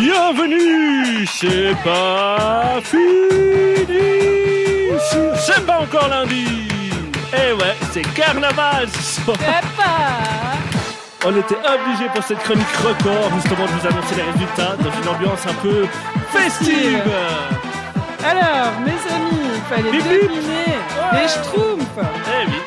bienvenue C'est pas fini. C'est pas encore lundi. Eh ouais, c'est carnaval ce soir. On était obligé pour cette chronique record justement de vous annoncer les résultats dans une ambiance un peu festive. Alors, mes amis, il fallait Bip, bip. deviner les Schtroumpfs. Eh oui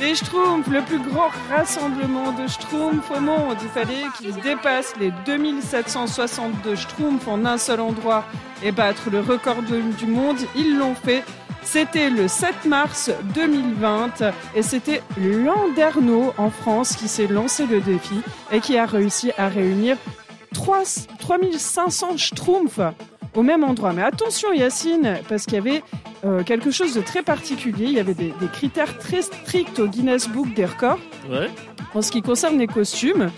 Les Schtroumpfs, le plus grand rassemblement de Schtroumpfs au monde. Il fallait qu'ils dépassent les 2762 Schtroumpfs en un seul endroit et battre le record du monde. Ils l'ont fait. C'était le 7 mars 2020 et c'était Landerneau en France qui s'est lancé le défi et qui a réussi à réunir 3 3500 Schtroumpfs au même endroit. Mais attention Yacine, parce qu'il y avait euh, quelque chose de très particulier. Il y avait des, des critères très stricts au Guinness Book des records. Ouais En ce qui concerne les costumes,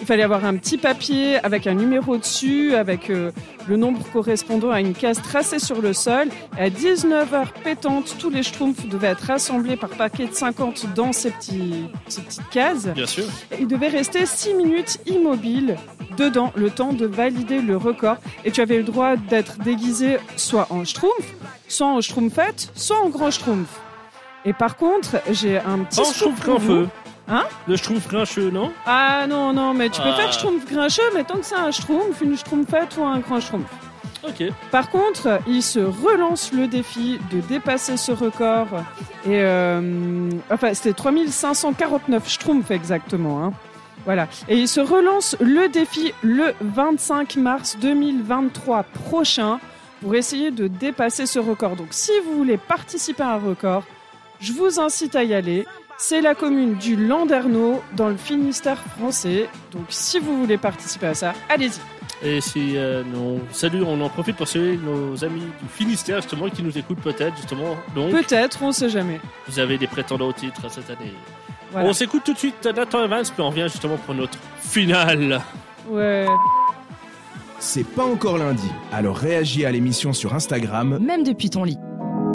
il fallait avoir un petit papier avec un numéro dessus, avec euh, le nombre correspondant à une case tracée sur le sol. Et à 19h pétantes, tous les schtroumpfs devaient être rassemblés par paquet de 50 dans ces, petits, ces petites cases. Bien sûr Et ils devaient rester 6 minutes immobiles dedans, le temps de valider le record. Et tu avais le droit d'être déguisé soit en schtroumpf, soit en schtroumpfette, soit en grand schtroumpf. Et par contre, j'ai un petit qu'un vous. feu Hein? Le schtroumpf grincheux, non? Ah non, non, mais tu peux Ah. faire schtroumpf grincheux, mais tant que c'est un schtroumpf, une schtroumpfette ou un grand schtroumpf. Ok Par contre, il se relance le défi de dépasser ce record. Et euh, enfin, c'était 3549 schtroumpfs exactement. hein. Voilà. Et il se relance le défi le 25 mars 2023 prochain pour essayer de dépasser ce record. Donc, si vous voulez participer à un record, je vous incite à y aller. C'est la commune du Landerneau dans le Finistère français. Donc, si vous voulez participer à ça, allez-y. Et si euh, non, salut, on en profite pour saluer nos amis du Finistère justement qui nous écoutent peut-être justement. Donc Peut-être, on sait jamais. vous avez des prétendants au titre cette année. Voilà. On s'écoute tout de suite Nathan Evans puis on revient justement pour notre finale. Ouais. C'est pas encore lundi, alors réagis à l'émission sur Instagram même depuis ton lit.